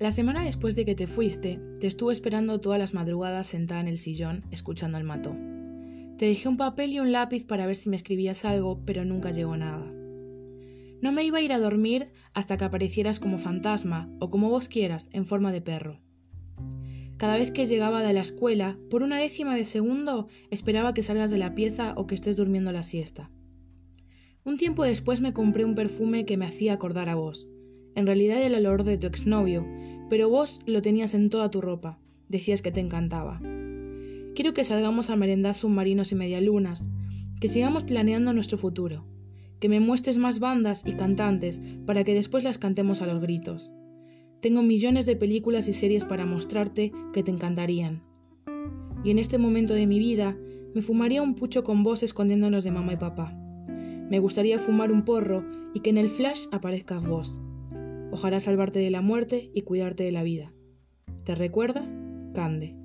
La semana después de que te fuiste, te estuve esperando todas las madrugadas sentada en el sillón, escuchando el mató. Te dejé un papel y un lápiz para ver si me escribías algo, pero nunca llegó nada. No me iba a ir a dormir hasta que aparecieras como fantasma, o como vos quieras, en forma de perro. Cada vez que llegaba de la escuela, por una décima de segundo, esperaba que salgas de la pieza o que estés durmiendo la siesta. Un tiempo después me compré un perfume que me hacía acordar a vos. En realidad era el olor de tu exnovio, pero vos lo tenías en toda tu ropa. Decías que te encantaba. Quiero que salgamos a merendar submarinos y medialunas, que sigamos planeando nuestro futuro, que me muestres más bandas y cantantes para que después las cantemos a los gritos. Tengo millones de películas y series para mostrarte que te encantarían. Y en este momento de mi vida me fumaría un pucho con vos escondiéndonos de mamá y papá. Me gustaría fumar un porro y que en el flash aparezcas vos. Ojalá salvarte de la muerte y cuidarte de la vida. ¿Te recuerda? Cande.